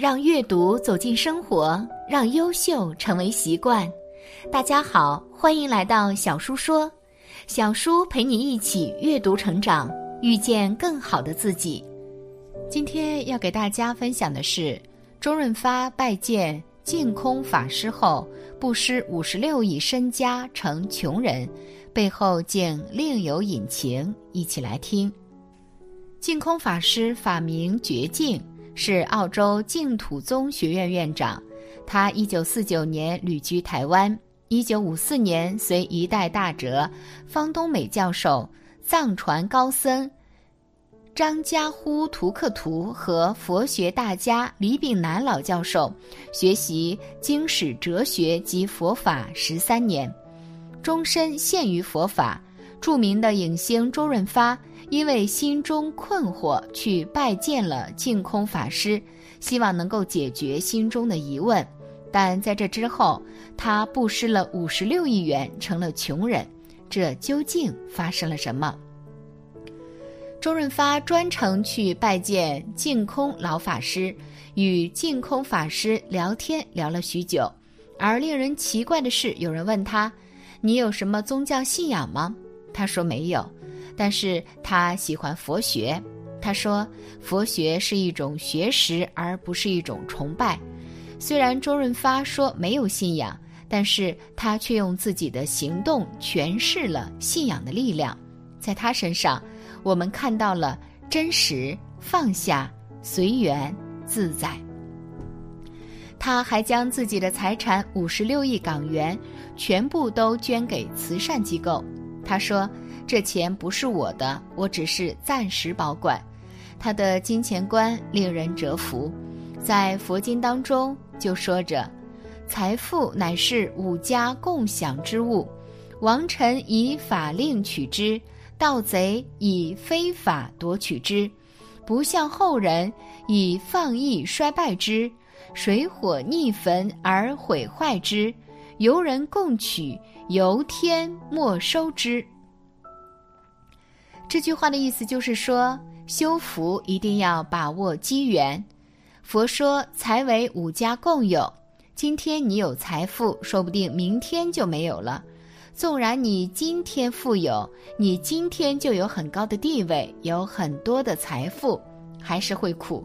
让阅读走进生活，让优秀成为习惯。大家好，欢迎来到小叔说，小叔陪你一起阅读成长，遇见更好的自己。今天要给大家分享的是，周润发拜见净空法师后，不失五十六亿身家成穷人，背后竟另有隐情。一起来听。净空法师法名觉净，是澳洲净土宗学院院长。他一九四九年旅居台湾，一九五四年随一代大哲方东美教授、藏传高僧张家呼图克图和佛学大家李炳南老教授学习经史哲学及佛法十三年，终身陷于佛法。著名的影星周润发。因为心中困惑，去拜见了净空法师，希望能够解决心中的疑问。但在这之后，他布施了五十六亿元，成了穷人。这究竟发生了什么？周润发专程去拜见净空老法师，与净空法师聊天聊了许久。而令人奇怪的是，有人问他：“你有什么宗教信仰吗？”他说：“没有。”但是他喜欢佛学，他说佛学是一种学识，而不是一种崇拜。虽然周润发说没有信仰，但是他却用自己的行动诠释了信仰的力量。在他身上，我们看到了真实、放下、随缘、自在。他还将自己的财产五十六亿港元全部都捐给慈善机构。他说。这钱不是我的，我只是暂时保管。他的金钱观令人折服，在佛经当中就说着：“财富乃是五家共享之物，王臣以法令取之，盗贼以非法夺取之，不向后人以放逸衰败之，水火逆焚而毁坏之，由人共取，由天没收之。”这句话的意思就是说，修福一定要把握机缘。佛说财为五家共有，今天你有财富，说不定明天就没有了。纵然你今天富有，你今天就有很高的地位，有很多的财富，还是会苦，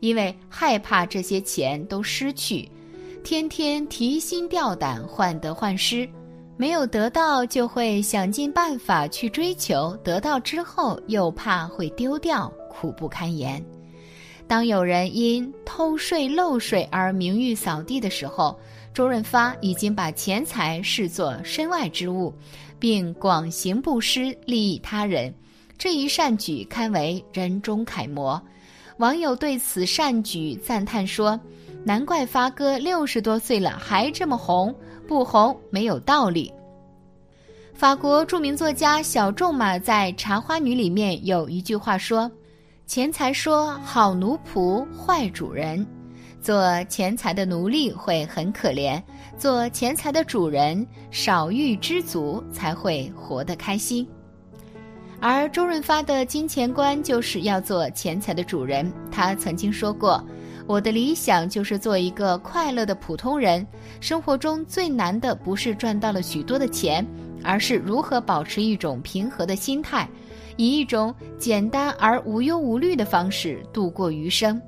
因为害怕这些钱都失去，天天提心吊胆，患得患失。没有得到，就会想尽办法去追求；得到之后，又怕会丢掉，苦不堪言。当有人因偷税漏税而名誉扫地的时候，周润发已经把钱财视作身外之物，并广行布施，利益他人。这一善举堪为人中楷模。网友对此善举赞叹说：“难怪发哥六十多岁了还这么红。”不红没有道理。法国著名作家小仲马在《茶花女》里面有一句话说：“钱财说好奴仆坏主人，做钱财的奴隶会很可怜，做钱财的主人少欲知足才会活得开心。”而周润发的金钱观就是要做钱财的主人。他曾经说过。我的理想就是做一个快乐的普通人。生活中最难的不是赚到了许多的钱，而是如何保持一种平和的心态，以一种简单而无忧无虑的方式度过余生。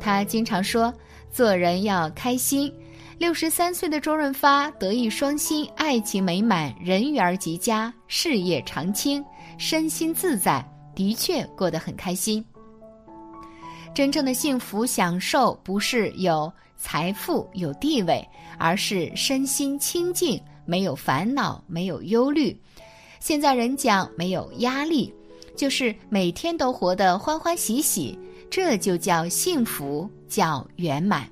他经常说：“做人要开心。”六十三岁的周润发德艺双馨，爱情美满，人缘极佳，事业长青，身心自在，的确过得很开心。真正的幸福享受不是有财富有地位，而是身心清净，没有烦恼，没有忧虑。现在人讲没有压力，就是每天都活得欢欢喜喜，这就叫幸福，叫圆满。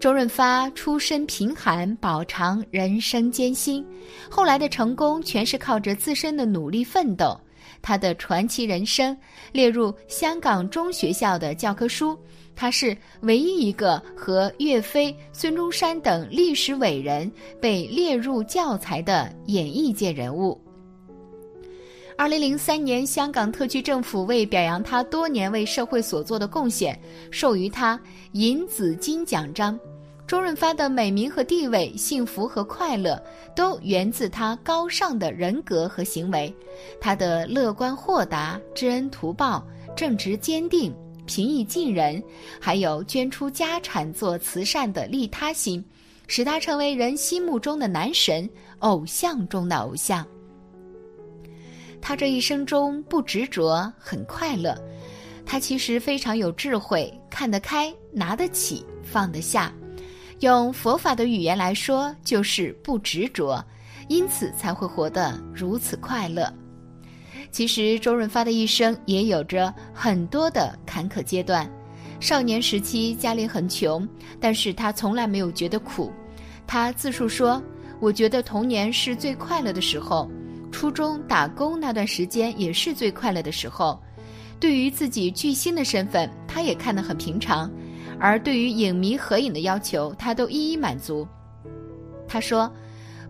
周润发出身贫寒，饱尝人生艰辛，后来的成功全是靠着自身的努力奋斗。他的传奇人生列入香港中学校的教科书，他是唯一一个和岳飞、孙中山等历史伟人被列入教材的演艺界人物。二零零三年，香港特区政府为表扬他多年为社会所做的贡献，授予他银紫金奖章。周润发的美名和地位、幸福和快乐，都源自他高尚的人格和行为。他的乐观豁达、知恩图报、正直坚定、平易近人，还有捐出家产做慈善的利他心，使他成为人心目中的男神，偶像中的偶像。他这一生中不执着，很快乐。他其实非常有智慧，看得开，拿得起，放得下。用佛法的语言来说，就是不执着，因此才会活得如此快乐。其实周润发的一生也有着很多的坎坷阶段。少年时期家里很穷，但是他从来没有觉得苦。他自述说：“我觉得童年是最快乐的时候。”初中打工那段时间也是最快乐的时候，对于自己巨星的身份，他也看得很平常，而对于影迷合影的要求，他都一一满足。他说，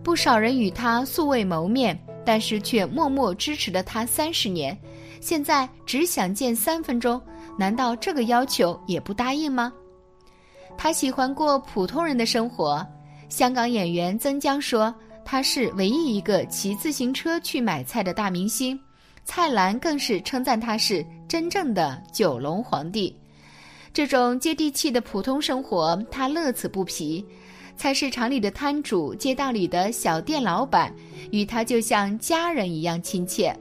不少人与他素未谋面，但是却默默支持了他三十年，现在只想见三分钟，难道这个要求也不答应吗？他喜欢过普通人的生活。香港演员曾江说。他是唯一一个骑自行车去买菜的大明星，蔡澜更是称赞他是真正的九龙皇帝。这种接地气的普通生活，他乐此不疲。菜市场里的摊主、街道里的小店老板，与他就像家人一样亲切。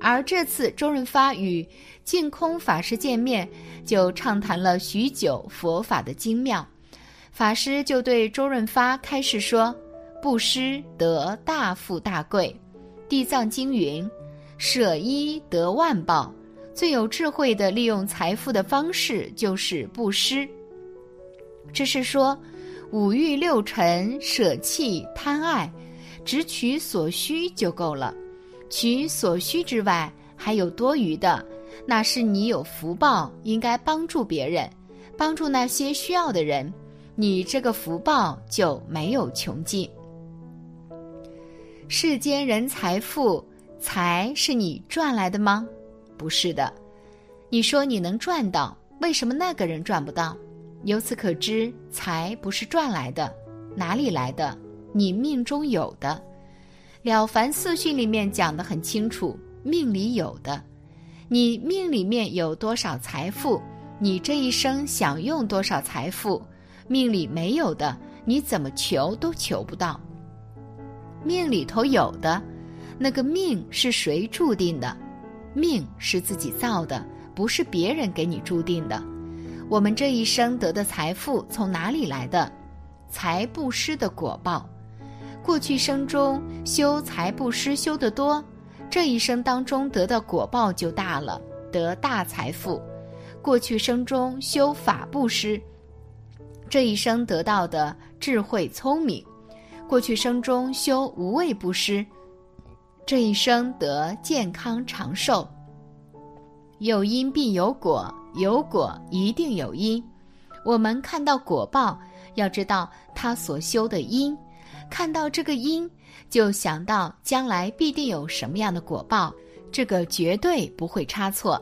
而这次周润发与净空法师见面，就畅谈了许久佛法的精妙。法师就对周润发开示说。布施得大富大贵，《地藏经》云：“舍一得万报。”最有智慧的利用财富的方式就是布施。这是说，五欲六尘舍弃贪爱，只取所需就够了。取所需之外还有多余的，那是你有福报，应该帮助别人，帮助那些需要的人，你这个福报就没有穷尽。世间人财富，财是你赚来的吗？不是的。你说你能赚到，为什么那个人赚不到？由此可知，财不是赚来的，哪里来的？你命中有的。《了凡四训》里面讲得很清楚，命里有的。你命里面有多少财富，你这一生想用多少财富，命里没有的，你怎么求都求不到。命里头有的，那个命是谁注定的？命是自己造的，不是别人给你注定的。我们这一生得的财富从哪里来的？财布施的果报。过去生中修财布施修得多，这一生当中得的果报就大了，得大财富。过去生中修法布施，这一生得到的智慧聪明。过去生中修无畏布施，这一生得健康长寿。有因必有果，有果一定有因。我们看到果报，要知道他所修的因，看到这个因，就想到将来必定有什么样的果报，这个绝对不会差错。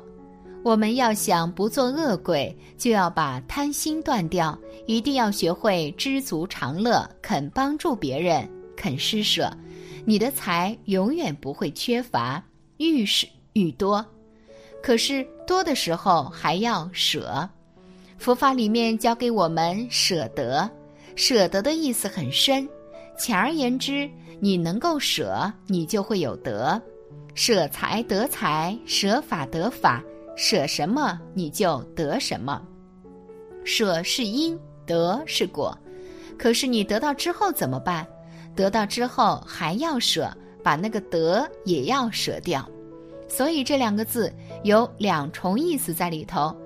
我们要想不做恶鬼，就要把贪心断掉，一定要学会知足常乐，肯帮助别人，肯施舍，你的财永远不会缺乏，愈是愈多。可是多的时候还要舍。佛法里面教给我们舍得，舍得的意思很深。简而言之，你能够舍，你就会有得。舍财得财，舍法得法。舍什么你就得什么，舍是因，得是果。可是你得到之后怎么办？得到之后还要舍，把那个得也要舍掉。所以这两个字有两重意思在里头。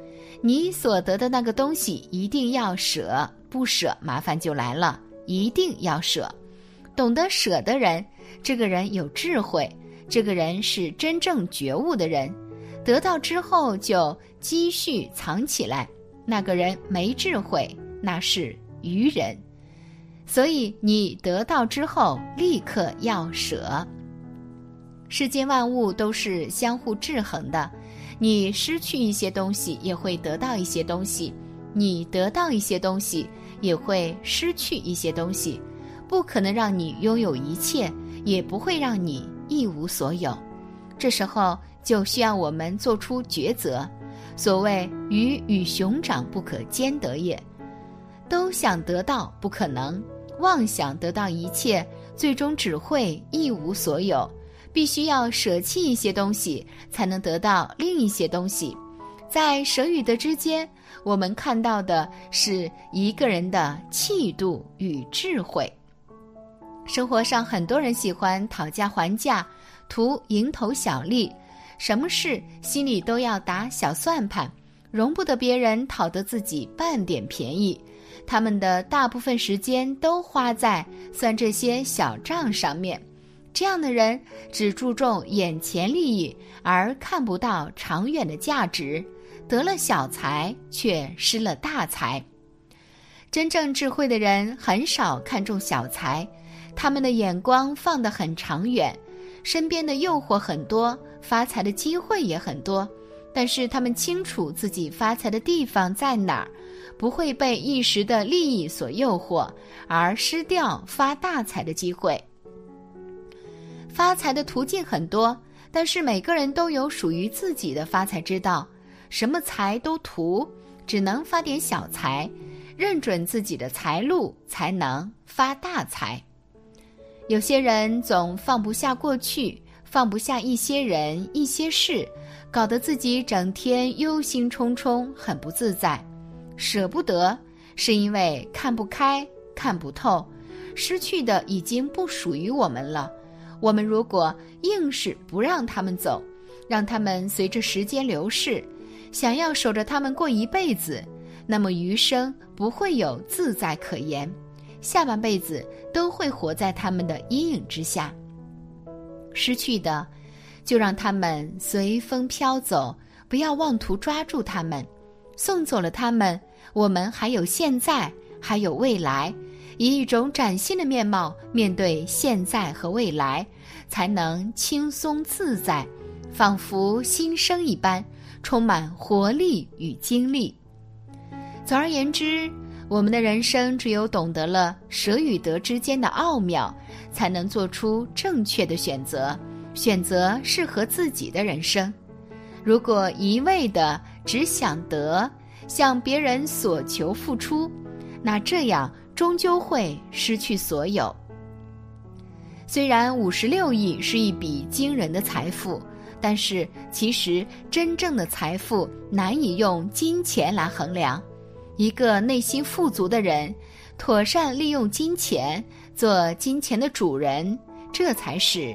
你所得的那个东西一定要舍，不舍麻烦就来了。一定要舍，懂得舍的人，这个人有智慧，这个人是真正觉悟的人。得到之后就积蓄藏起来，那个人没智慧，那是愚人。所以你得到之后立刻要舍。世间万物都是相互制衡的，你失去一些东西，也会得到一些东西；你得到一些东西，也会失去一些东西。不可能让你拥有一切，也不会让你一无所有。这时候就需要我们做出抉择。所谓“鱼与熊掌不可兼得也”，都想得到不可能，妄想得到一切，最终只会一无所有。必须要舍弃一些东西，才能得到另一些东西。在舍与得之间，我们看到的是一个人的气度与智慧。生活上，很多人喜欢讨价还价，图蝇头小利，什么事心里都要打小算盘，容不得别人讨得自己半点便宜。他们的大部分时间都花在算这些小账上面。这样的人只注重眼前利益，而看不到长远的价值，得了小财却失了大财。真正智慧的人很少看重小财，他们的眼光放得很长远。身边的诱惑很多，发财的机会也很多，但是他们清楚自己发财的地方在哪儿，不会被一时的利益所诱惑而失掉发大财的机会。发财的途径很多，但是每个人都有属于自己的发财之道。什么财都图，只能发点小财，认准自己的财路，才能发大财。有些人总放不下过去，放不下一些人、一些事，搞得自己整天忧心忡忡，很不自在。舍不得，是因为看不开、看不透，失去的已经不属于我们了。我们如果硬是不让他们走，让他们随着时间流逝，想要守着他们过一辈子，那么余生不会有自在可言，下半辈子都会活在他们的阴影之下。失去的，就让他们随风飘走，不要妄图抓住他们。送走了他们，我们还有现在，还有未来。以一种崭新的面貌面对现在和未来，才能轻松自在，仿佛新生一般，充满活力与精力。总而言之，我们的人生只有懂得了舍与得之间的奥妙，才能做出正确的选择，选择适合自己的人生。如果一味的只想得，向别人索求付出，那这样。终究会失去所有。虽然五十六亿是一笔惊人的财富，但是其实真正的财富难以用金钱来衡量。一个内心富足的人，妥善利用金钱，做金钱的主人，这才是